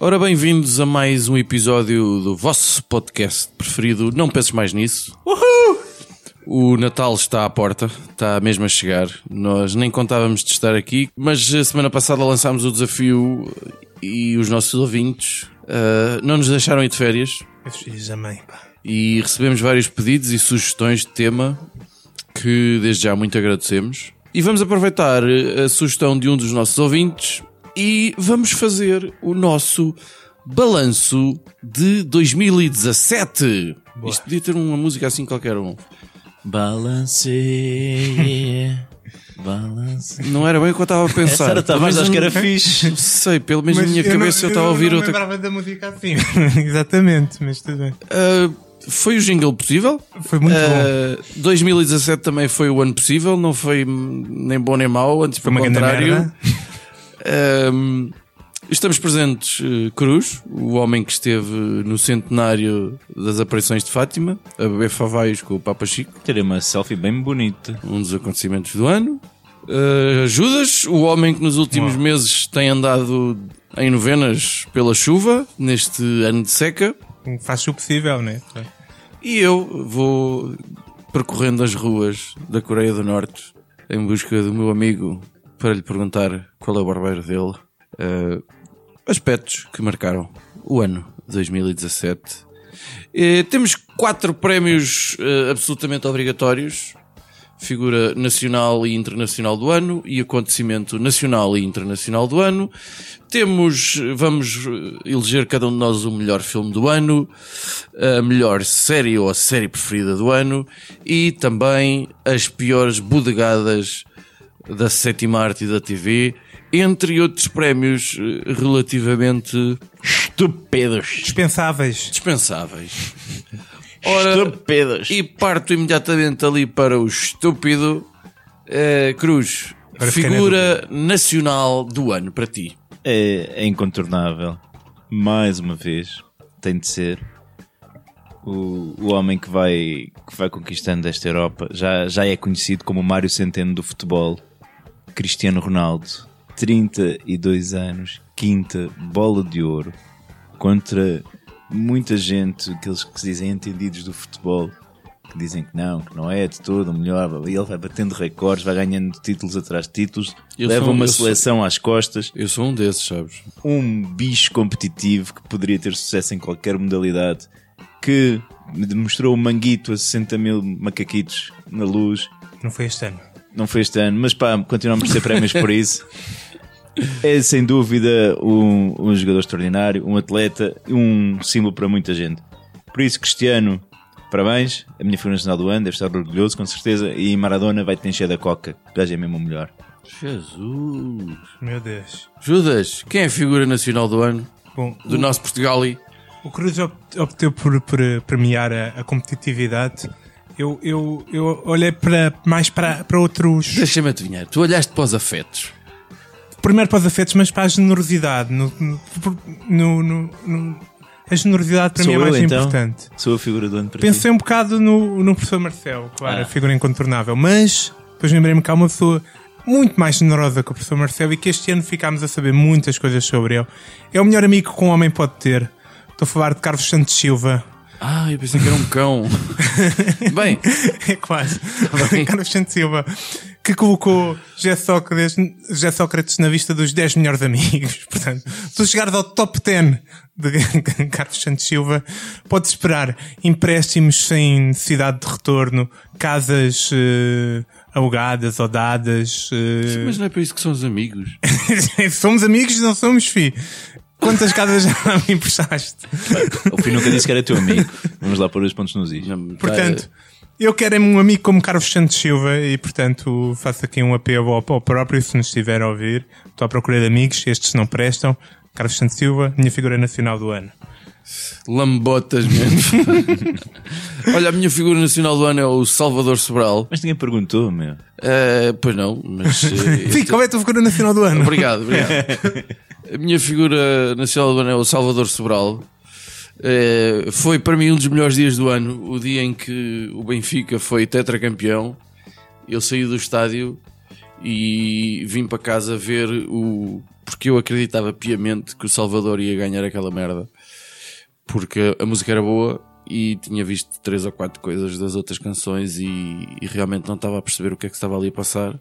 Ora, bem-vindos a mais um episódio do vosso podcast preferido. Não penses mais nisso. O Natal está à porta, está mesmo a chegar. Nós nem contávamos de estar aqui, mas a semana passada lançámos o desafio e os nossos ouvintes ah, não nos deixaram ir de férias pá. e recebemos vários pedidos e sugestões de tema que desde já muito agradecemos. E vamos aproveitar a sugestão de um dos nossos ouvintes e vamos fazer o nosso balanço de 2017. Isto podia ter uma música assim qualquer um. Balance. Balance. Não era bem o que eu estava a pensar. Essa era talvez, menos acho que não- era fixe. Não sei, pelo menos na Mas minha eu não- cabeça eu estava a ouvir não outra lembrava da música assim. Exatamente, mas tudo bem. Ah, Foi o jingle possível. Foi muito bom. Ah, 2017 também foi o ano possível, não foi nem bom nem mau, antes Foi pelo grande contrário. merda. Estamos presentes eh, Cruz, o homem que esteve no centenário das aparições de Fátima, a beber favaios com o Papa Chico, Terei uma selfie bem bonita. um dos acontecimentos do ano. Ah, Judas, o homem que nos últimos meses tem andado em novenas pela chuva, neste ano de seca. Faz o possível, né? E eu vou percorrendo as ruas da Coreia do Norte em busca do meu amigo para lhe perguntar qual é o barbeiro dele. Eh, aspectos que marcaram o ano 2017. Eh, temos quatro prémios eh, absolutamente obrigatórios. Figura nacional e internacional do ano e acontecimento nacional e internacional do ano. Temos, vamos eh, eleger cada um de nós o melhor filme do ano, a melhor série ou a série preferida do ano e também as piores bodegadas da sétima arte e da TV, entre outros prémios eh, relativamente Estúpidos. Dispensáveis. dispensáveis. Ora, Estúpidos. e parto imediatamente ali para o estúpido eh, Cruz, na figura nacional do ano para ti. É, é incontornável. Mais uma vez, tem de ser o, o homem que vai, que vai conquistando esta Europa. Já, já é conhecido como o Mário Centeno do futebol. Cristiano Ronaldo, 32 anos, quinta bola de ouro contra muita gente, aqueles que se dizem entendidos do futebol, que dizem que não, que não é de todo o melhor. E ele vai batendo recordes, vai ganhando títulos atrás de títulos, Eu leva uma eu sou- seleção às costas Eu sou um desses, sabes? um bicho competitivo que poderia ter sucesso em qualquer modalidade, que demonstrou o manguito a 60 mil macaquitos na luz. Não foi este ano. Não foi este ano, mas pá, continuamos a ter prémios por isso. É sem dúvida um, um jogador extraordinário, um atleta, um símbolo para muita gente. Por isso, Cristiano, parabéns. A minha figura nacional do ano, deve estar orgulhoso, com certeza. E Maradona vai te encher da coca, que gajo é mesmo o melhor. Jesus. Meu Deus. Judas, quem é a figura nacional do ano? Bom, Do o, nosso Portugal e o Cruz opt- optou por, por premiar a, a competitividade. Eu, eu, eu olhei para, mais para, para outros. Deixa-me adivinhar, tu olhaste para os afetos. Primeiro para os afetos, mas para a generosidade. No, no, no- no- a generosidade para Sou mim é eu, mais então? importante. Sou a figura do ano para ti. Pensei um bocado no, no professor Marcelo, claro, Ah. a figura incontornável, mas depois lembrei-me que há uma pessoa muito mais generosa que o professor Marcelo e que este ano ficámos a saber muitas coisas sobre ele. É o melhor amigo que um homem pode ter. Estou a falar de Carlos Santos Silva. Ah, eu pensei que era um cão. Bem, É quase. bem. Carlos Santos Silva. Que colocou José Sócrates, Sócrates na vista dos 10 melhores amigos. Portanto, se tu chegares ao top 10 de Carlos Santos Silva, podes esperar empréstimos sem necessidade de retorno, casas eh, alugadas ou dadas. eh, mas não é para isso que são os amigos. somos amigos, não somos, fi. Quantas casas já me emprestaste? O Fih nunca disse que era teu amigo. Vamos lá pôr os pontos nos is. Portanto, eu quero é um amigo como Carlos Santos Silva e, portanto, faço aqui um apelo ao, ao próprio, se nos estiver a ouvir. Estou à procura de amigos, estes não prestam. Carlos Santos Silva, minha figura nacional do ano. Lambotas mesmo. Olha, a minha figura nacional do ano é o Salvador Sobral. Mas ninguém perguntou, meu. Eh, pois não, mas. eh, Sim, qual é a tua figura nacional do ano? Obrigado, obrigado. A minha figura nacional do ano é o Salvador Sobral. Eh, foi para mim um dos melhores dias do ano, o dia em que o Benfica foi tetracampeão. Eu saí do estádio e vim para casa ver o. Porque eu acreditava piamente que o Salvador ia ganhar aquela merda. Porque a música era boa e tinha visto três ou quatro coisas das outras canções e, e realmente não estava a perceber o que é que estava ali a passar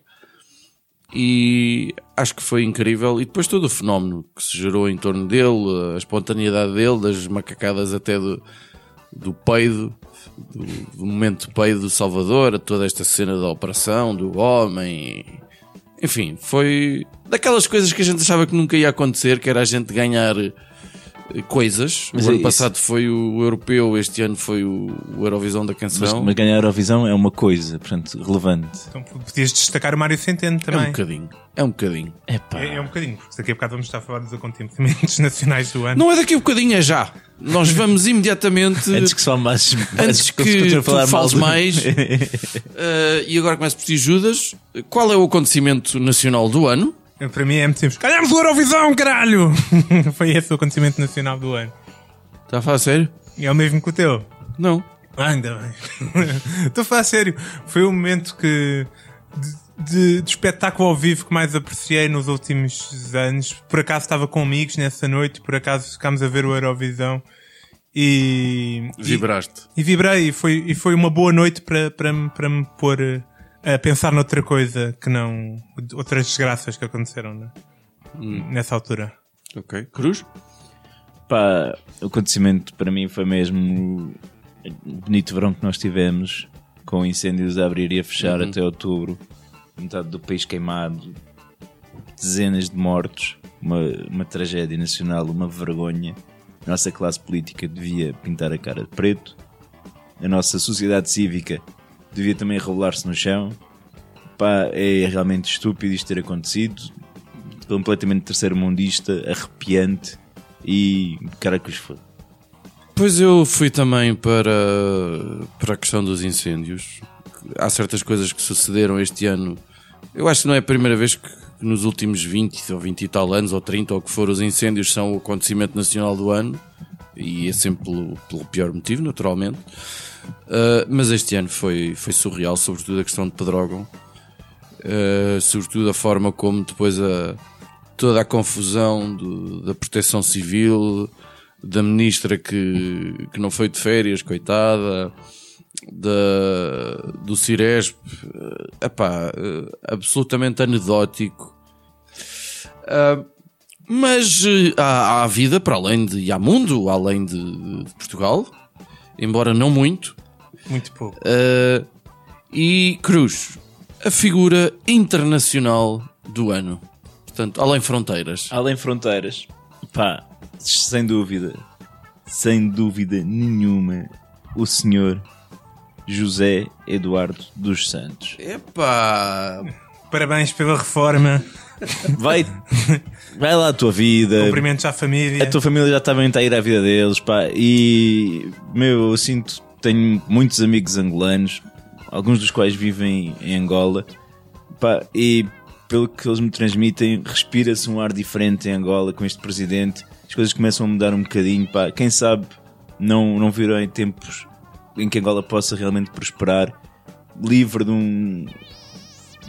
e acho que foi incrível. E depois todo o fenómeno que se gerou em torno dele, a espontaneidade dele, das macacadas até do, do peido, do, do momento peido do Salvador, toda esta cena da operação, do homem. Enfim, foi daquelas coisas que a gente achava que nunca ia acontecer, que era a gente ganhar coisas. Mas o é ano isso. passado foi o europeu, este ano foi o, o Eurovisão da canção. mas ganhar a Eurovisão é uma coisa, portanto, relevante. Então podias destacar o Mário Centeno é um também. bocadinho. É um bocadinho. Epá. É, é um bocadinho, porque daqui a bocado vamos estar a falar dos acontecimentos nacionais do ano. Não é daqui a bocadinho, é já. Nós vamos imediatamente. Antes que só mais. Antes que tu fales mais. eh, e agora começo por ti, Judas. Qual é o acontecimento nacional do ano? Para mim é muito simples. Ganhamos o Eurovisão, caralho! Foi esse o acontecimento nacional do ano. Está a falar sério? E é o mesmo que o teu. Não. Ah, ainda bem. Estou a falar sério. Foi o momento que. De, de- de espetáculo ao vivo que mais apreciei nos últimos anos. Por acaso estava com amigos nessa noite, por acaso ficámos a ver o Eurovisão e. e- Vibraste. E, vibrei, e foi, e foi uma boa noite para, para, me- para me pôr eh, a pensar noutra coisa que não. outras desgraças que aconteceram né? nessa altura. Ok. Cruz? Pá, o acontecimento para mim foi mesmo o bonito verão que nós tivemos, com incêndios a abrir e a fechar até outubro, metade do país queimado, dezenas de mortos, uma, uma tragédia nacional, uma vergonha. A nossa classe política devia pintar a cara de preto, a nossa sociedade cívica devia também revelar-se no chão. Pá, é realmente estúpido isto ter acontecido, completamente terceiro mundista, arrepiante e cara que os foda. Pois eu fui também para, para a questão dos incêndios. Há certas coisas que sucederam este ano. Eu acho que não é a primeira vez que nos últimos 20 ou 20 e tal anos, ou 30, ou que for, os incêndios são o acontecimento nacional do ano. E é sempre pelo, pelo pior motivo, naturalmente. Uh, mas este ano foi, foi surreal, sobretudo a questão de Pedrógão. Uh, sobretudo a forma como depois a, toda a confusão do- da proteção civil, da ministra que, que não foi de férias, coitada, da, do Ciresp, eh, epá, eh, absolutamente anedótico. Ah, mas há, há vida para além de, e há mundo além de, de Portugal, embora não muito. Muito pouco. Uh, e Cruz, a figura internacional do ano. Portanto, além fronteiras. Além fronteiras, pá, sem dúvida, sem dúvida nenhuma, o senhor José Eduardo dos Santos. Epá! Parabéns pela reforma. Vai, vai lá a tua vida. Cumprimentos à família. A tua família já está bem a ir à vida deles, pá. E, meu, eu sinto, tenho muitos amigos angolanos, alguns dos quais vivem em Angola, pá. E pelo que eles me transmitem, respira-se um ar diferente em Angola com este presidente. As coisas começam a mudar um bocadinho, pá. Quem sabe não, não virão em tempos em que Angola possa realmente prosperar, livre de um.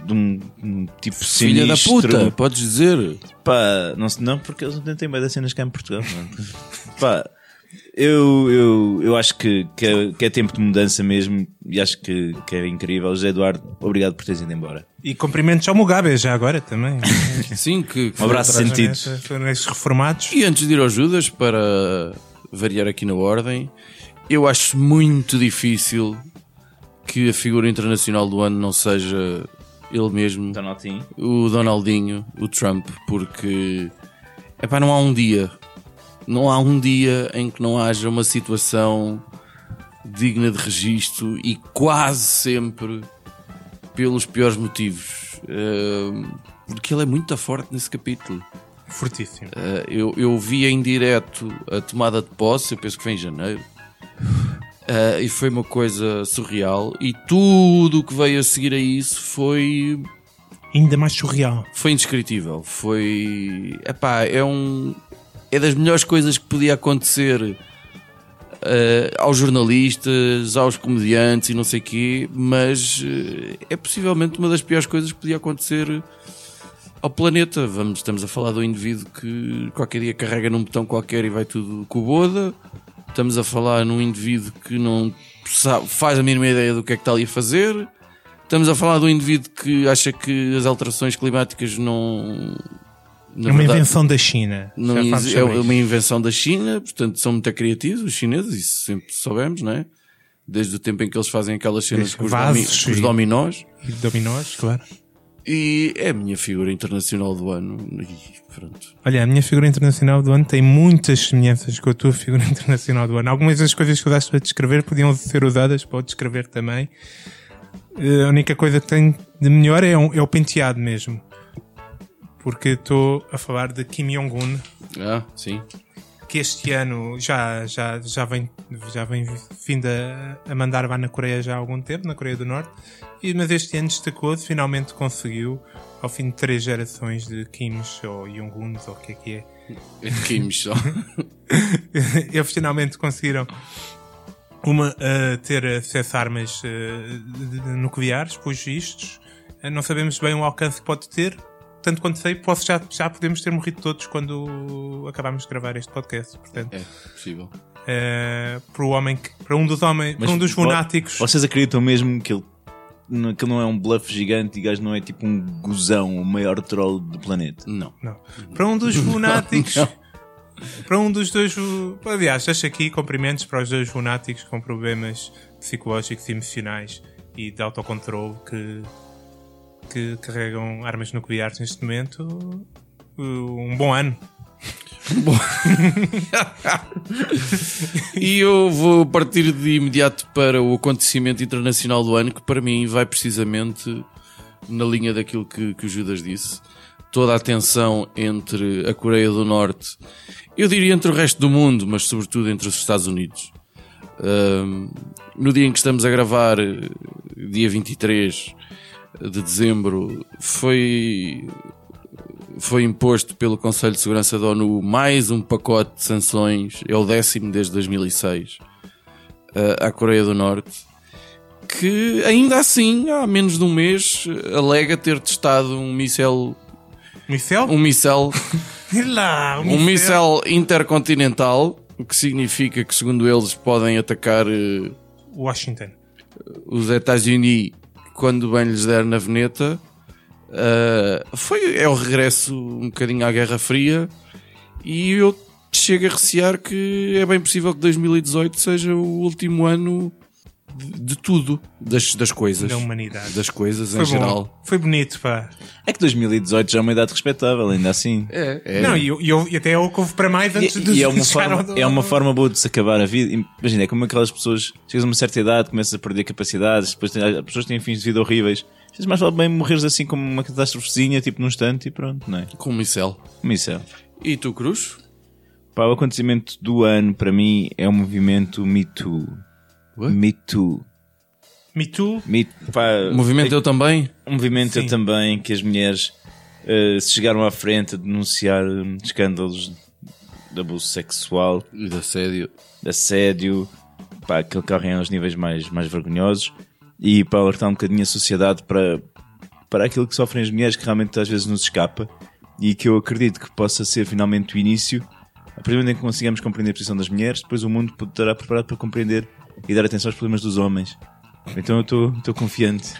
De um, um tipo Filha da sinistro. puta, podes dizer. Pá, não, não porque eles não têm bem das cenas cá em Portugal. mano. Pá, eu, eu, eu acho que, que, é, que é tempo de mudança mesmo e acho que, que é incrível. José Eduardo, obrigado por teres ido embora. E cumprimentos ao Mugabe já agora também. Sim, que, que Um abraço sentido. Foram esses reformados. E antes de ir ao Judas, para variar aqui na ordem, eu acho muito difícil que a figura internacional do ano não seja ele mesmo, Donatinho. o Donaldinho, o Trump, porque epá, não há um dia, não há um dia em que não haja uma situação digna de registro e quase sempre pelos piores motivos. Porque ele é muito forte nesse capítulo. Fortíssimo. Uh, eu, eu vi em direto a tomada de posse, eu penso que foi em janeiro. Uh, e foi uma coisa surreal. E tudo o que veio a seguir a isso foi. Ainda mais surreal. Foi indescritível. Foi. Epá, é um. É das melhores coisas que podia acontecer uh, aos jornalistas, aos comediantes e não sei o quê, mas uh, é possivelmente uma das piores coisas que podia acontecer ao planeta. Vamos, estamos a falar do indivíduo que qualquer dia carrega num botão qualquer e vai tudo com o boda. Estamos a falar num indivíduo que não sabe, faz a mínima ideia do que é que está ali a fazer. Estamos a falar de um indivíduo que acha que as alterações climáticas não. É uma verdade, invenção da China. Não, é uma invenção da China, portanto são muito criativos os chineses, isso sempre soubemos, não é? Desde o tempo em que eles fazem aquelas cenas com os, domi com os dominós. E dominós, claro. E é a minha figura internacional do ano. E pronto. Olha, a minha figura internacional do ano tem muitas semelhanças com a tua figura internacional do ano. Algumas das coisas que usaste para descrever podiam ser usadas para descrever também. Eh, a única coisa que tem de melhor é, um, é o penteado mesmo. Porque estou a falar de Kim Jong-un. Ah, sim que este ano já, já, já vem, já vem vindo a, a mandar vá na Coreia já há algum tempo, na Coreia do Norte, mas este ano destacou-se, finalmente conseguiu, ao fim de três gerações de Kims ou Jong-uns, ou o que é que é. Kims só. Eles finalmente conseguiram uma, uh, ter acesso a armas uh, nucleares, pelos vistos. Uh, não sabemos bem o alcance que pode ter, tanto quanto sei, posso já, já podemos ter morrido todos quando acabámos de gravar este podcast. Portanto, é possível. Uh, para o homem que, para um dos homens, Mas para um dos lunáticos. Vocês acreditam mesmo que ele, que ele não é um bluff gigante e gajo não é tipo um gozão, o maior troll do planeta? Não. não. Para um dos lunáticos. para um dos dois. Aliás, deixo aqui cumprimentos para os dois lunáticos com problemas psicológicos e emocionais e de autocontrole que que carregam armas nucleares neste momento um bom ano. e eu vou partir de imediato para o acontecimento internacional do ano, que para mim vai precisamente na linha daquilo que, que o Judas disse. Toda a tensão entre a Coreia do Norte, eu diria entre o resto do mundo, mas sobretudo entre os Estados Unidos. Um, no dia em que estamos a gravar, dia 23, de dezembro foi foi imposto pelo Conselho de Segurança da ONU mais um pacote de sanções, é o décimo desde 2006, eh, à Coreia do Norte, que ainda assim, há menos de um mês, alega ter testado um míssel. Míssel? Um míssel. Lá, um, um míssel intercontinental, o que significa que, segundo eles, podem atacar. Eh, Washington. Os Estados-Unis quando bem lhes der na veneta. Uh, foi, é o regresso um bocadinho à Guerra Fria e eu chego a recear que é bem possível que 2018 seja o último ano de, tudo, das, das coisas. Da humanidade. Das coisas foi em bom. geral. Foi bonito, pá. É que 2018 já é uma idade respeitável, ainda assim. É, é. Não, e, e, e até houve para mais antes e, de e é uma forma do... É uma forma boa de se acabar a vida. Imagina, é como aquelas pessoas, chegas a uma certa idade, começas a perder capacidades, depois tem, as pessoas têm fins de vida horríveis. Às mais vale bem morreres assim como uma catástrofezinha, tipo num instante e pronto, não é? Com um micel. Um micel. E tu, Cruz? Pá, o acontecimento do ano para mim é o movimento Me Too. What? Me Too. Me Too? Me, pá, o movimento Eu Também? Um movimento Sim. Eu Também, que as mulheres uh, se chegaram à frente a denunciar escândalos de abuso sexual. E de assédio. De assédio, pá, que ocorrem aos níveis mais, mais vergonhosos. E para alertar um bocadinho a sociedade para, para aquilo que sofrem as mulheres, que realmente às vezes nos escapa. E que eu acredito que possa ser finalmente o início. A partir do momento em que consigamos compreender a posição das mulheres, depois o mundo estará preparado para compreender e dar atenção aos problemas dos homens. Então eu estou confiante.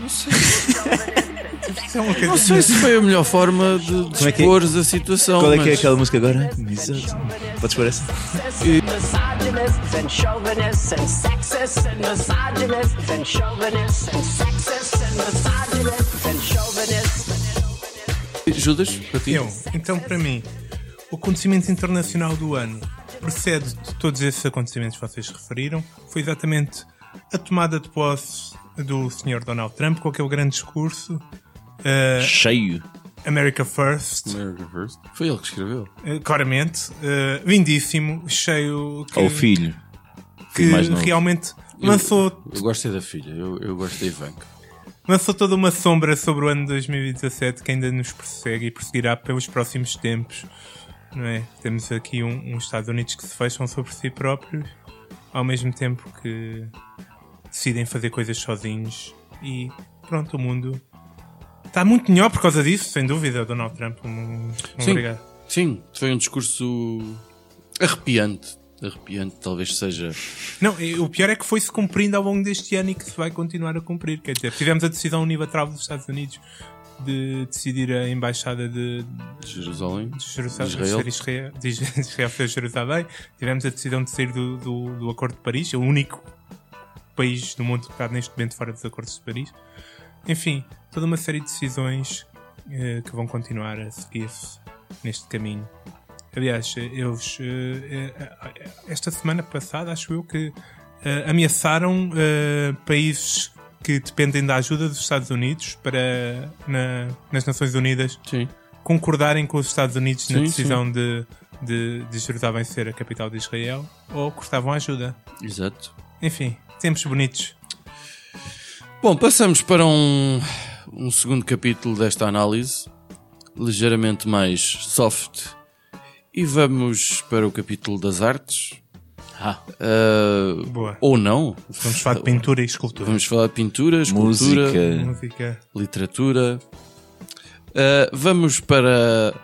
Não sei. Não sei se foi a melhor forma de dispor é, é? a situação. Qual é mas... que é aquela música agora? Exato. Podes pôr essa? E... Judas, para ti? Eu, então para mim, o acontecimento internacional do ano precede de todos esses acontecimentos que vocês referiram. Foi exatamente a tomada de posse do Sr. Donald Trump com aquele grande discurso. Uh, Cheio. America First. America First. Foi ele que escreveu. Uh, claramente. Uh, lindíssimo, cheio. Que, Ou o filho. que mais novo. realmente Eu- lançou, Eu gostei da filha, eu, eu gosto da Ivanka. lançou toda uma sombra sobre o ano 2017 que ainda nos persegue e perseguirá pelos próximos tempos. Não é? Temos aqui um, uns Estados Unidos que se fecham sobre si próprios, ao mesmo tempo que decidem fazer coisas sozinhos e pronto, o mundo está muito melhor por causa disso, sem dúvida, Donald Trump. Um, um Sim. obrigado. Sim, foi um discurso arrepiante. Arrepiante, talvez seja. Não, o pior é que foi-se cumprindo ao longo deste ano e que se vai continuar a cumprir. Quer dizer, tivemos a decisão unilateral dos Estados Unidos de decidir a embaixada de, Jerusalém. de Jerusalém, De Israel. Israel, de Israel ser Jerusalém. Tivemos a decisão de sair do, do, do Acordo de Paris, é o único país do mundo que está neste momento fora dos Acordos de Paris. Enfim, toda uma série de decisões eh, que vão continuar a seguir-se neste caminho. Aliás, eh, eles eh, eh, esta semana passada, acho eu que eh, ameaçaram eh, países que dependem da ajuda dos Estados Unidos para na- nas Nações Unidas Sim. concordarem com os Estados Unidos na Sim, decisão de, de, de Jerusalém ser a capital de Israel ou cortavam ajuda. Exato. Enfim, tempos bonitos. Bom, passamos para um, um segundo capítulo desta análise, ligeiramente mais soft, e vamos para o capítulo das artes. Ah, Boa. ou não. Vamos falar de pintura e escultura. Vamos falar de pintura, escultura, música. Música. literatura. Ah, vamos para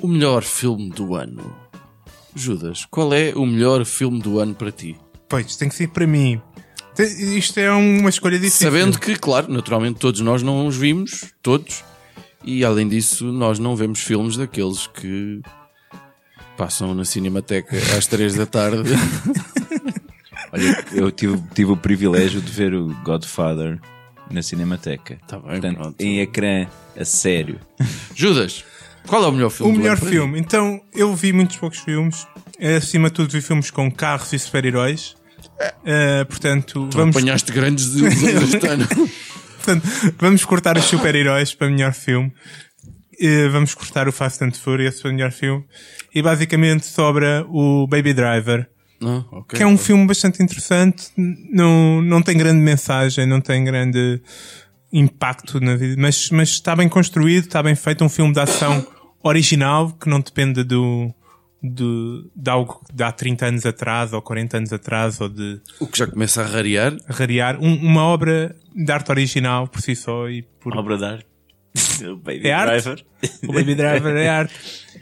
o melhor filme do ano. Judas, qual é o melhor filme do ano para ti? Pois, tem que ser para mim. Isto é uma escolha difícil. Sabendo que, claro, naturalmente todos nós não os vimos, todos, e além disso, nós não vemos filmes daqueles que passam na Cinemateca às 3 da tarde. olha, eu tive, tive o privilégio de ver o Godfather na Cinemateca. Tá bem, Portanto, pronto. em ecrã, a sério. Judas, qual é o melhor filme O do melhor filme. Então, eu vi muitos poucos filmes. Acima de tudo, vi filmes com carros e super-heróis. Eh, portanto, ti? vamos, Apanhaste grandes de, deste ano. portanto, vamos cortar os super-heróis para melhor filme. Eh, vamos cortar o Fast and Furious para melhor filme. E basicamente sobra o Baby Driver. Não? Ok. que é um filme bastante interessante, não, não tem grande mensagem, não tem grande impacto na vida, mas, mas está bem construído, está bem feito, um filme de ação original que não depende do, do, de algo de há 30 anos atrás ou 40 anos atrás ou de O que já começa a rarear. rarear. Um- uma obra de arte original por si só e por, Obra de arte. O Baby É arte? Driver. o Baby Driver é arte.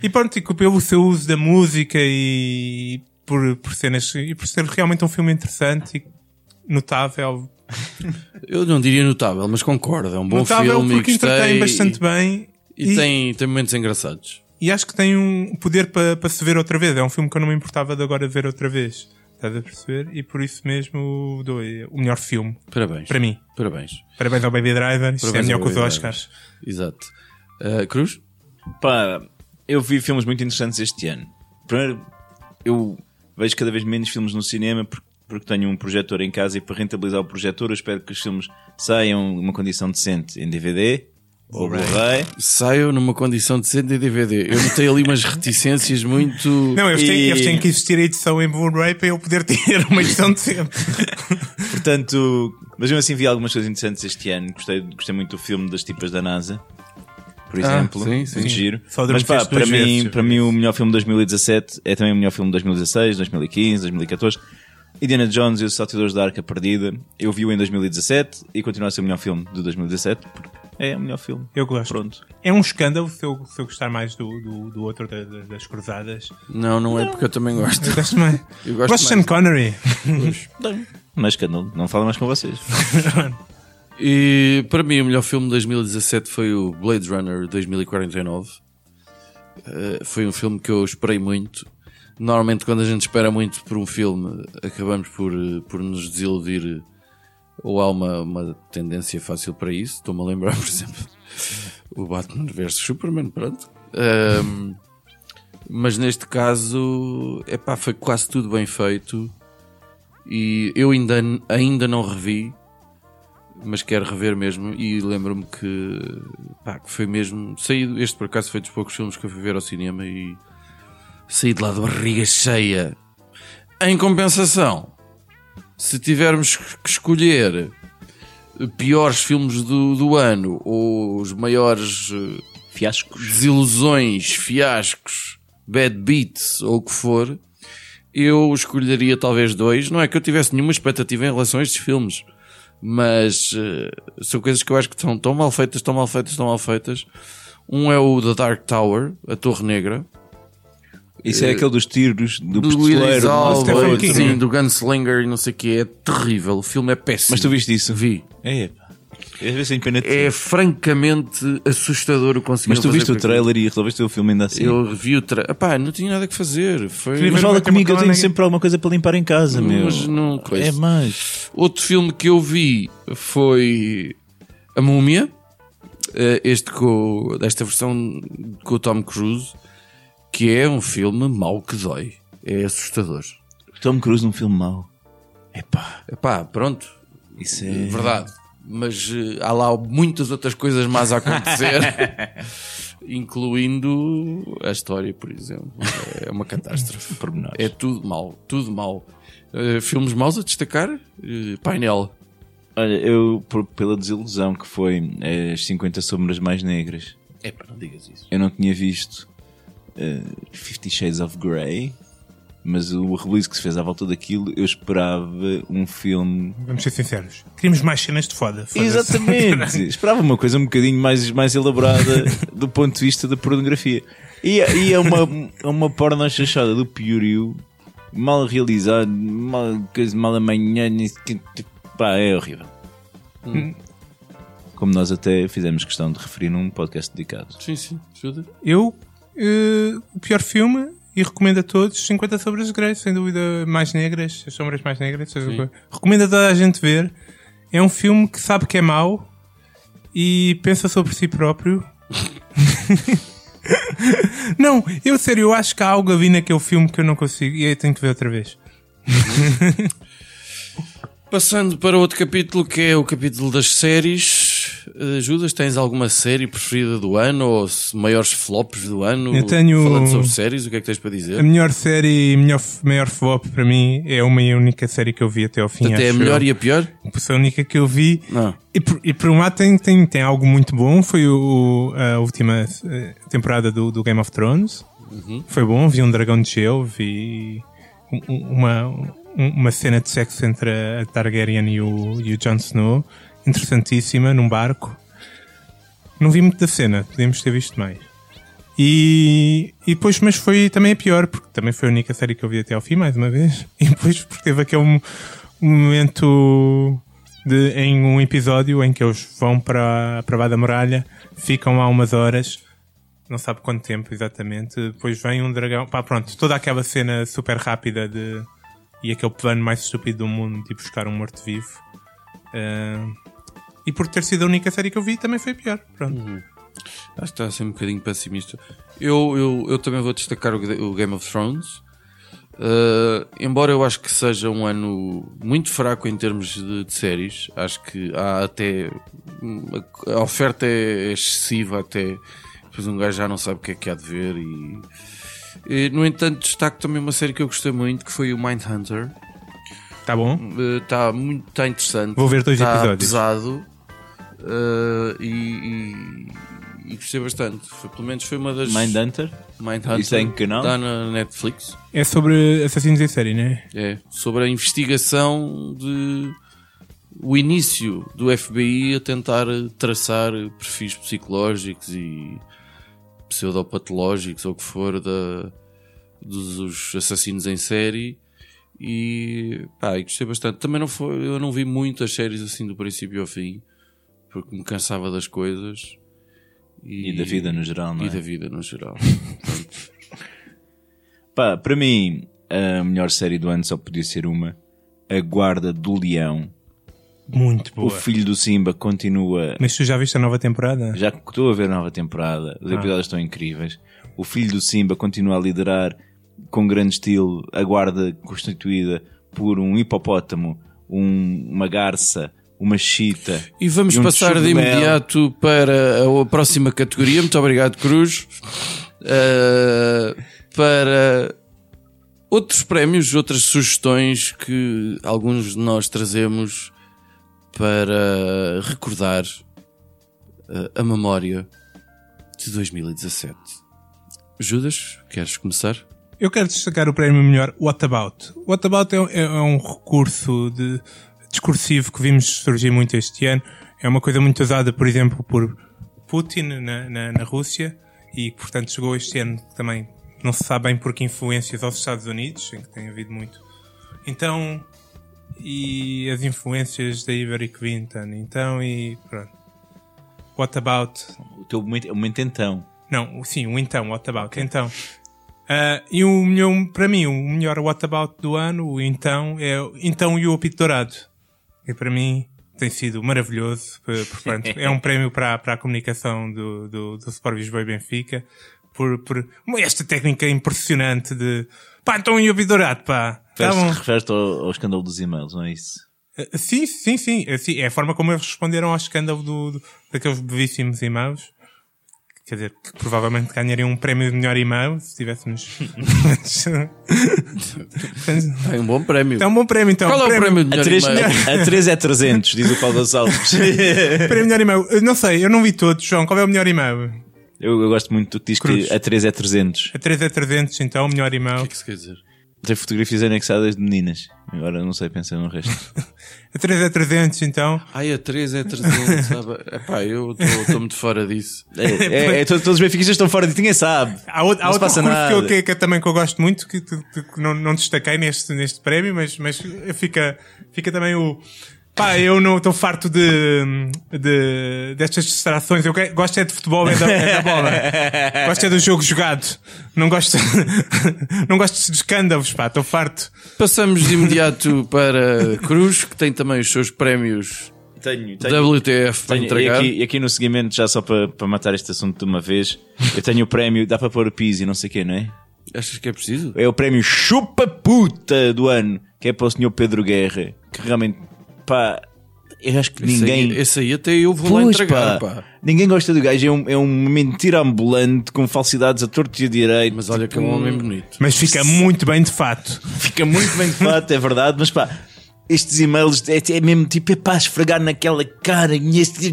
E pronto, e pelo seu uso da música e por, por cenas, e por ser realmente um filme interessante e notável. Eu não diria notável, mas concordo. É um bom notável filme e porque gostei. entretém bastante bem. E, tem, tem momentos engraçados. e acho que tem um poder para para se ver outra vez. É um filme que eu não me importava de agora ver outra vez. Estás a perceber? E por isso mesmo dou o melhor filme. Parabéns. Para mim. Parabéns. Parabéns ao Baby Driver. Isto é melhor que os Oscars. Exato. Ah, Cruz? Pá, eu vi filmes muito interessantes este ano. Primeiro, eu vejo cada vez menos filmes no cinema porque, porque tenho um projetor em casa e para rentabilizar o projetor eu espero que os filmes saiam numa condição decente em DVD ou Blu-ray. Saio numa condição decente em DVD. Eu notei ali umas reticências muito. Não, eles têm, E- eles têm que existir a edição em Blu-ray para eu poder ter uma edição decente. Portanto, mas eu assim vi algumas coisas interessantes este ano. Gostei, gostei muito do filme das tipas da NASA. Por exemplo, sim, sim. muito giro. Só Mas pá, para mim, vezes, para mim o melhor filme de 2017 é também o melhor filme de 2016, 2015, 2014. Indiana Jones e os Salteadores da Arca Perdida. Eu vi-o em 2017 e continua a ser o melhor filme de 2017 porque é o melhor filme. Eu gosto. Pronto. É um escândalo se eu, se eu gostar mais do, do, do outro da- da- das Cruzadas. Não, não é porque eu também gosto. Eu gosto mais. Eu gosto gosto de Sean mais. Connery. Mas que não, não falo mais com vocês. E para mim o melhor filme de 2017 foi o Blade Runner 2049. Eh, foi um filme que eu esperei muito. Normalmente quando a gente espera muito por um filme, acabamos por, eh, por nos desiludir ou há uma, uma tendência fácil para isso. Estou-me a lembrar, por exemplo, o Batman vs Superman, pronto. Ahm, mas neste caso, epá, foi quase tudo bem feito e eu ainda, ainda não revi mas quero rever mesmo. E lembro-me que, pá, que foi mesmo. Saí, este por acaso foi dos poucos filmes que eu fui ver ao cinema e saí de lá de barriga cheia. Em compensação, se tivermos que escolher piores filmes do, do ano ou os maiores eh, Fiascos. desilusões, fiascos, bad beats ou o que for, eu escolheria talvez dois. Não é que eu tivesse nenhuma expectativa em relação a estes filmes, mas eh, são coisas que eu acho que são tão mal feitas, tão mal feitas, tão mal feitas. Um é o The Dark Tower, a Torre Negra, Isso é aquele dos tiros do, do pistoleiro. Do sim, do Gunslinger e não sei o que. É terrível. O filme é péssimo. Mas tu viste isso? Vi. É, pá. Ti. É francamente assustador o conseguir Mas tu viste o trailer e resolveste o filme ainda assim. Eu vi o trailer. Epá, não tinha nada que fazer. Foi... Queria Mas fala comigo, eu tenho sempre alguma coisa para limpar em casa, meu. Mas não- coisa. É mais. Outro filme que eu vi foi A Múmia. Eh, Este com, desta versão com o Tom Cruise, que é um filme mau que dói. É assustador. Tom Cruise num filme mau. Epá, Epá, pronto. isso é. Verdade. Mas eh, há lá muitas outras coisas más a acontecer, incluindo a história, por exemplo. É uma catástrofe. É tudo mau, tudo mau. Eh, filmes maus a destacar? Eh, painel. Olha, eu, por- pela desilusão que foi as 50 Sombras Mais Negras, É para não digas isso. eu não tinha visto eh, Fifty Shades of Grey, mas o release que se fez à volta daquilo, eu esperava um filme. Vamos ser sinceros. Queríamos mais cenas de foda. foda-se. Exatamente! esperava uma coisa um bocadinho mais, mais elaborada do ponto de vista da pornografia. E, e é uma, é uma porno chachada do Piorio, mal realizado, mal, coisa mal amanhã. Pá, é horrível. Como nós até fizemos questão de referir num podcast dedicado. Sim, sim, ajuda. Eu, eh, o pior filme, e recomendo a todos 50 Sombras Grey, sem dúvida, mais negras, as sombras mais negras. seja. Recomendo a toda a gente ver. É um filme que sabe que é mau e pensa sobre si próprio. não, eu sério, eu acho que há algo a vir naquele filme que eu não consigo e eu tenho que ver outra vez. Passando para outro capítulo que é o capítulo das séries. Eh, Judas, tens alguma série preferida do ano ou maiores flops do ano? Eu tenho- Falando sobre séries, o que é que tens para A dizer? melhor série e melhor, maior flop para mim é uma e única série que eu vi até ao fim. Até a melhor eu. e a pior? a única que eu vi. Não. E por, e por um lado tem, tem, tem algo muito bom. Foi o, a última eh, temporada do, do Game of Thrones. Foi bom. Vi um dragão de gelo. Vi um- um- uma, um- uma cena de sexo entre a Targaryen e o, e o Jon Snow. Interessantíssima, num barco. Não vi muito da cena. Podíamos ter visto mais. E, e depois, mas foi também a pior, porque também foi a única série que eu vi até ao fim, mais uma vez. E depois, porque teve aquele um, um momento de, em um episódio em que eles vão para, para da Muralha, ficam lá umas horas, não sabe quanto tempo exatamente. Depois vem um dragão, pá, pronto, toda aquela cena super rápida de. E aquele plano mais estúpido do mundo de ir buscar um morto-vivo. Ah, e por ter sido a única série que eu vi, também foi pior. Pronto. Acho que está a ser um bocadinho pessimista. Eu, eu, eu também vou destacar o, o Game of Thrones. Uh, embora eu acho que seja um ano muito fraco em termos de, de séries, acho que há até. A, oferta é excessiva, até. Depois um gajo já não sabe o que é que há de ver. E, e, no entanto, destaco também uma série que eu gostei muito que foi o Mindhunter. Tá bom? Está muito tá interessante. Vou ver dois Tá episódios. pesado. Uh, e, e, e gostei bastante. Foi, pelo menos foi uma das. Mindhunter? Mindhunter. Isso é em que canal? Está na Netflix. É sobre assassinos em série, né? É. Sobre a investigação de. O início do FBI a tentar traçar perfis psicológicos e pseudopatológicos ou o que for da, dos os assassinos em série e pá, e gostei bastante. Também não foi, eu não vi muitas séries assim do princípio ao fim porque me cansava das coisas E da vida no geral, não e é? da vida no geral. Pá, para mim, a melhor série do ano só podia ser uma. A Guarda do Leão. Muito boa. O filho do Simba continua. Mas tu já viste a nova temporada? Já que estou a ver a nova temporada, os Ah. episódios estão incríveis. O filho do Simba continua a liderar com grande estilo a guarda constituída por um hipopótamo, um- uma garça, uma chita. E vamos E um passar de chugumel. imediato para a próxima categoria. Muito obrigado, Cruz. Uh, para outros prémios, outras sugestões que alguns de nós trazemos para recordar uh, a memória de 2017. Judas, queres começar? Eu quero destacar o prémio melhor What About. What About é, é- é um recurso de, discursivo que vimos surgir muito este ano. É uma coisa muito usada, por exemplo, por Putin na, na, na Rússia e que, portanto, chegou este ano também, não se sabe bem por que influências aos Estados Unidos, em que tem havido muito. Então, e as influências da Hillary Clinton. Então, e pronto. What About O teu momento, o momento então. não, sim, o então, what about, então. Ah, e o melhor, para mim, o melhor what about do ano, o então, é então e o apito dourado. E para mim tem sido maravilhoso, por- portanto, é um prémio para, a- para a comunicação do, do, do Sport Lisboa e Benfica, por, por esta técnica impressionante de, pá, então e o apito dourado, pá. Tá. Referes-te ao, ao escândalo dos e-mails, não é isso? Ah, Sim, sim, sim, Ah, sim, é a forma como eles responderam ao escândalo do, do- daqueles bevíssimos e-mails. Quer dizer, que provavelmente ganhariam um prémio de melhor e-mail se tivéssemos. É um bom prémio. é um bom prémio, então. Qual é o prémio de A melhor 3, e-mail? a 3 é 300, diz o Paulo Gonçalves. Prémio melhor e-mail. Eu Não sei, eu não vi todos. João, qual é o melhor e-mail? Eu, eu gosto muito do que diz Cruz. que a 3 é 300. A 3 é 300, então, o melhor O e-mail. que é que isso quer dizer? Tem fotografias anexadas de meninas. Agora não sei pensar no resto. A 3 é 300, então. Ai, a 3 é 300. sabe? Epá, eu estou muito fora disso. É, é, é, todos todos os benfiquistas estão fora de ninguém sabe. Há, outro, há outro recurso que eu, que, que eu também que eu gosto muito, que, que- que não, não destaquei neste, neste prémio, mas, mas fica, fica também o. Pá, eu não estou farto de, de, destas distrações. Eu que- gosto é de futebol, é da, é da bola. gosto é do jogo jogado. Não gosto, não gosto de escândalos, pá, estou farto. Passamos de imediato para Cruz, que tem também os seus prémios Tenho, WTF para Tenho- e, entregar. aqui, e aqui no seguimento, já só para, para matar este assunto de uma vez, eu tenho o prémio, dá para pôr o piso e não sei o quê, não é? Achas que é preciso? É o prémio Chupa Puta do ano, que é para o senhor Pedro Guerra, que realmente, pá, eu acho que Esse ninguém. aí, esse aí até eu vou lá Pois, entregar, pá. Ninguém gosta do gajo, é, um, é uma mentira ambulante com falsidades a torto e a direito. Mas olha que é um homem bonito. Mas fica muito bem de fato. Fica muito bem de fato, é verdade, mas pá, estes e-mails é, é mesmo tipo, é pá, esfregar naquela cara. e este-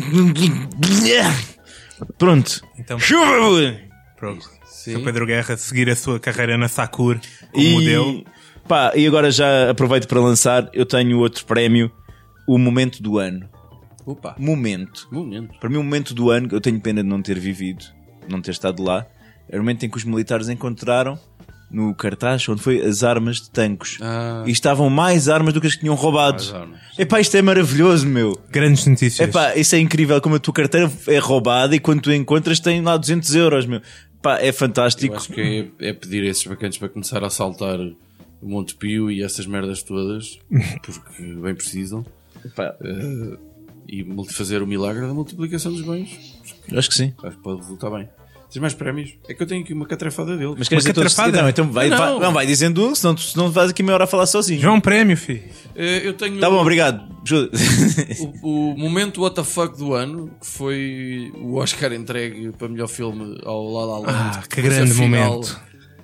Pronto. Então- Chuva! Pronto. Sr. Pedro Guerra seguir a sua carreira na Sakur como E, modelo. pá, e agora já aproveito para lançar, eu tenho outro prémio, o momento do ano. Opa, Momento. momento. Para mim, o momento do ano, que eu tenho pena de não ter vivido, não ter estado lá, é o momento em que os militares encontraram no cartaz onde foi as armas de tanques. Ah. E estavam mais armas do que as que tinham roubado. Epá, isto é maravilhoso, meu. Grandes notícias. Epá, isso é incrível como a tua carteira é roubada e quando tu encontras tem lá 200 euros, meu. Epá, é Eu fantástico. acho que é, é pedir a esses bacantes para começar a assaltar o Monte Pio e essas merdas todas, porque bem precisam, Epá, e multi- fazer o milagre da multiplicação dos bens. acho que sim. Acho que pode resultar bem. Tens mais prémios? É que eu tenho aqui uma catrefada dele. Mas queres Uma catrafada? Não, então vai, Não. vai- não, vai dizendo um, senão, tu- senão vais aqui meia hora a falar sozinho. João Prémio, filho. Eh, eu tenho Tá bom, obrigado. O, o momento WTF do ano, que foi o Oscar entregue para melhor filme ao La La Land. Ah, que grande afinal- momento.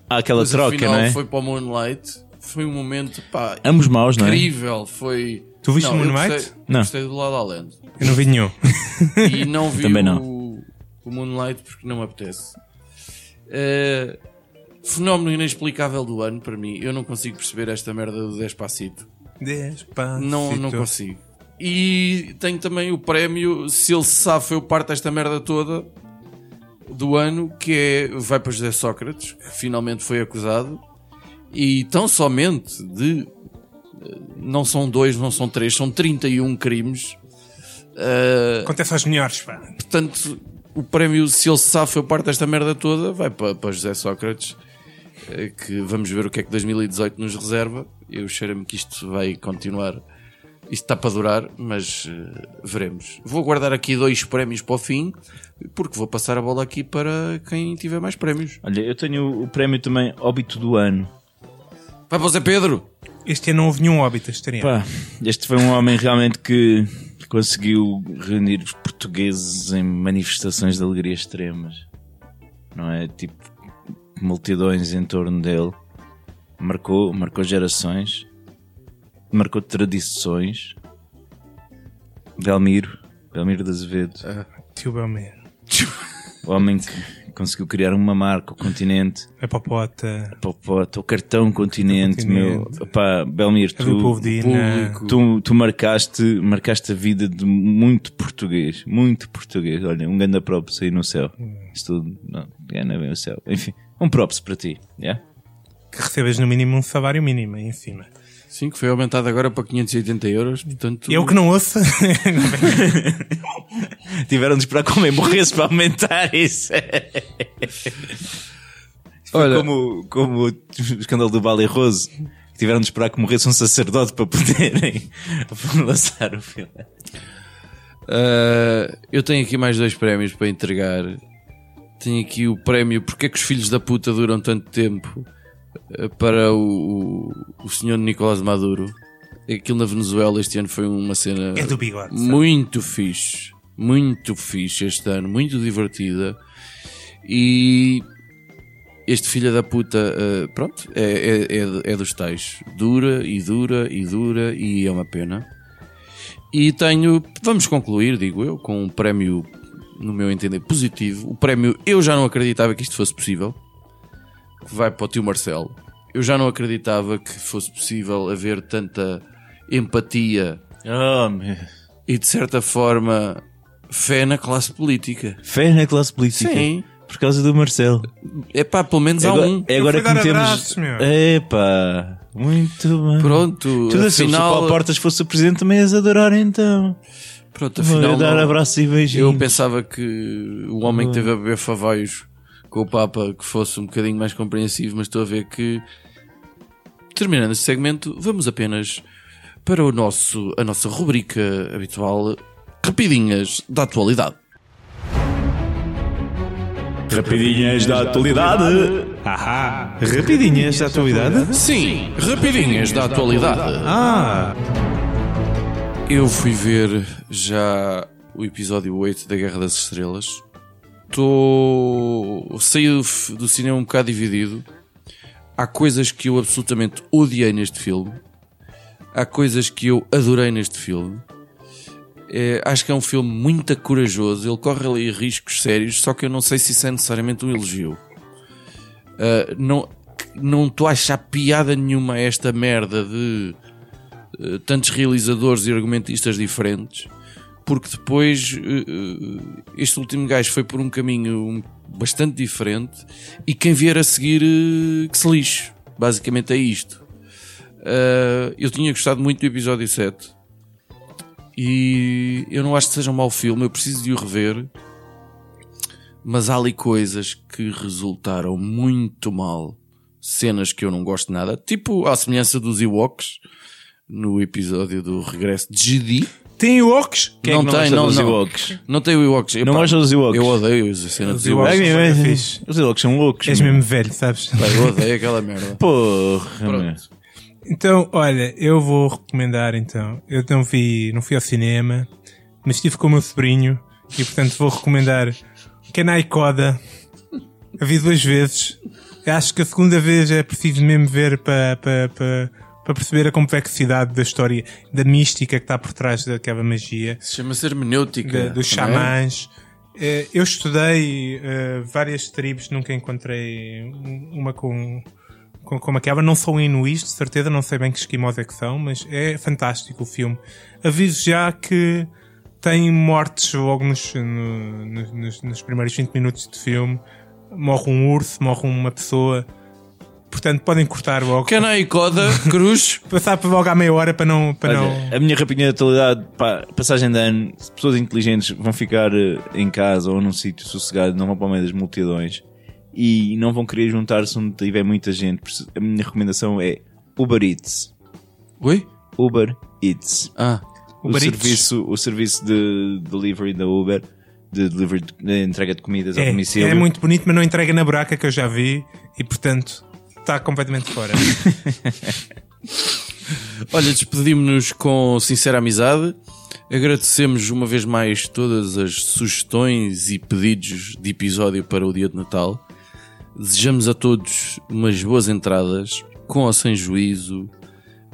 Há aquela troca, não é? foi para o Moonlight. Foi um momento, pá, Ambos maus, não é? incrível. Foi... Tu viste não, o eu Moonlight? Gostei, eu Não. gostei do La La Land. Eu não vi nenhum. E não vi Também o, não. o Moonlight porque não me apetece. Eh, fenómeno inexplicável do ano para mim. Eu não consigo perceber esta merda do Despacito. Despacito. Não, não consigo. E tenho também o prémio, se ele se sabe, foi o parte desta merda toda do ano, que é, vai para José Sócrates, que finalmente foi acusado, e tão somente de, não são dois, não são três, são 31 crimes. Acontece aos melhores, pá. portanto, o prémio, se ele foi parte desta merda toda, vai para, para José Sócrates, eh, que vamos ver o que é que 2018 nos reserva. Eu cheiro-me que isto vai continuar. Isto está para durar, mas eh, veremos. Vou guardar aqui dois prémios para o fim, porque vou passar a bola aqui para quem tiver mais prémios. Olha, eu tenho o prémio também óbito do ano. Vai para o Zé Pedro! Este ano não houve nenhum óbito este ano. Pá, este foi um homem realmente que conseguiu reunir os portugueses em manifestações de alegria extremas. Não é? Tipo, multidões em torno dele. Marcou, marcou gerações, marcou tradições. Belmiro, Belmiro de Azevedo, Tio Belmiro. o homem que conseguiu criar uma marca, o continente, A popota. Popota, o cartão continente, meu. Continente. Pá, Belmiro, A do povo tu, público. tu, tu marcaste, marcaste a vida de muito português, muito português. Olha, um grande props aí no céu. Isso tudo, não, é, não é bem o céu. Enfim, um props para ti, yeah? Que recebas no mínimo um salário mínimo aí em cima. Sim, que foi aumentado agora para 580 euros. Portanto, Eu que não ouço. Tiveram de esperar como eu morresse para aumentar isso. Olha, como, como o escândalo do Vale Rose. Tiveram de esperar que morresse um sacerdote para poderem lançar o filme. Uh, eu tenho aqui mais dois prémios para entregar. Tenho aqui o prémio Porque é que os filhos da puta duram tanto tempo para o, o, o senhor Nicolás Maduro. Aquilo na Venezuela este ano foi uma cena É do bigode. sabe? muito fixe. Muito fixe este ano, muito divertida. E este filho da puta, uh, pronto, é, é, é, é dos tais. Dura e dura e dura e é uma pena. E tenho, vamos concluir, digo eu, com um prémio, no meu entender, positivo. O prémio Eu Já Não Acreditava Que Isto Fosse Possível, vai para o tio Marcelo. Eu já não acreditava que fosse possível haver tanta empatia Oh, e, de certa forma, fé na classe política. Fé na classe política. Sim. Por causa do Marcelo. É pá, pelo menos há agora, um. é agora que dar metemos. meu. Epá, muito bem. Pronto, Tudo assim, se o afinal, Paulo Portas fosse o presidente, também ias adorar então. pronto, Vou afinal dar não- abraços e beijinhos. Eu pensava que o homem que teve a beber favaios com o Papa que fosse um bocadinho mais compreensivo, mas estou a ver que terminando este segmento, vamos apenas para o nosso, a nossa rubrica habitual Rapidinhas da atualidade. Rapidinhas da atualidade. Ahá. Rapidinhas da atualidade. Sim, rapidinhas da atualidade. Ah. Eu fui ver já o episódio 8 da Guerra das Estrelas. Estou. Saí do, do cinema um bocado dividido. Há coisas que eu absolutamente odiei neste filme. Há coisas que eu adorei neste filme. É, acho que é um filme muito corajoso. Ele corre ali riscos sérios, só que eu não sei se isso é necessariamente um elogio. Ah, não não estou a achar piada nenhuma a esta merda de eh, tantos realizadores e argumentistas diferentes, porque depois eh, eh, este último gajo foi por um caminho bastante diferente e quem vier a seguir eh, que se lixe. Basicamente é isto. Eu tinha gostado muito do episódio 7 e eu não acho que seja um mau filme, eu preciso de o rever. Mas há ali coisas que resultaram muito mal. Cenas que eu não gosto nada. Tipo à semelhança dos Ewoks no episódio do regresso de Jedi. Tem Ewoks? Quem é que não não tem, não, dos não. Ewoks? Não tem o Ewoks. Não gosta dos Ewoks? Eu odeio a cena dos Os Ewoks. Ewoks. Meu, é fixe. Os Ewoks são loucos. És mesmo velho, sabes? Eu odeio aquela merda. Porra. Pronto. Então, olha, eu vou recomendar então. Eu não vi, não fui ao cinema, mas estive com o meu sobrinho e portanto vou recomendar Kenai Koda. Eu vi duas vezes. Eu acho que a segunda vez é preciso mesmo ver para, para, para, para perceber a complexidade da história, da mística que está por trás daquela magia. Chama-se hermenêutica. da- dos é? xamãs. Eh, Eu estudei eh, várias tribos, nunca encontrei um- uma com, com, como aquela. Não sou inuís, de certeza, não sei bem que esquimós é que são, mas é fantástico o filme. Aviso já que tem mortes logo nos, no- nos- nos primeiros 20 minutos de filme. Morre um urso, morre uma pessoa. Portanto, podem cortar logo. Canai Coda, Cruz. Passar para logo à meia hora para não. Para Olha, não... a minha rapidinha de atualidade, pá, passagem de ano, se pessoas inteligentes vão ficar eh, em casa ou num sítio sossegado, não vão para o meio das multidões e não vão querer juntar-se onde tiver muita gente. A minha recomendação é Uber Eats. Oi? Uber Eats. Ah, O Uber Eats? serviço, o serviço de delivery da Uber, de, delivery, de entrega de comidas ao É, domicílio. é muito bonito, mas não entrega na buraca que eu já vi e, portanto, está completamente fora. olha, despedimos-nos com sincera amizade. Agradecemos uma vez mais todas as sugestões e pedidos de episódio para o dia de Natal. Desejamos a todos umas boas entradas, com ou sem juízo,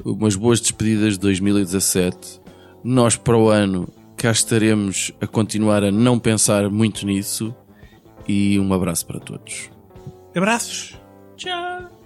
umas boas despedidas de 2017. Nós, para o ano, cá estaremos a continuar a não pensar muito nisso. E um abraço para todos. Abraços. Tchau.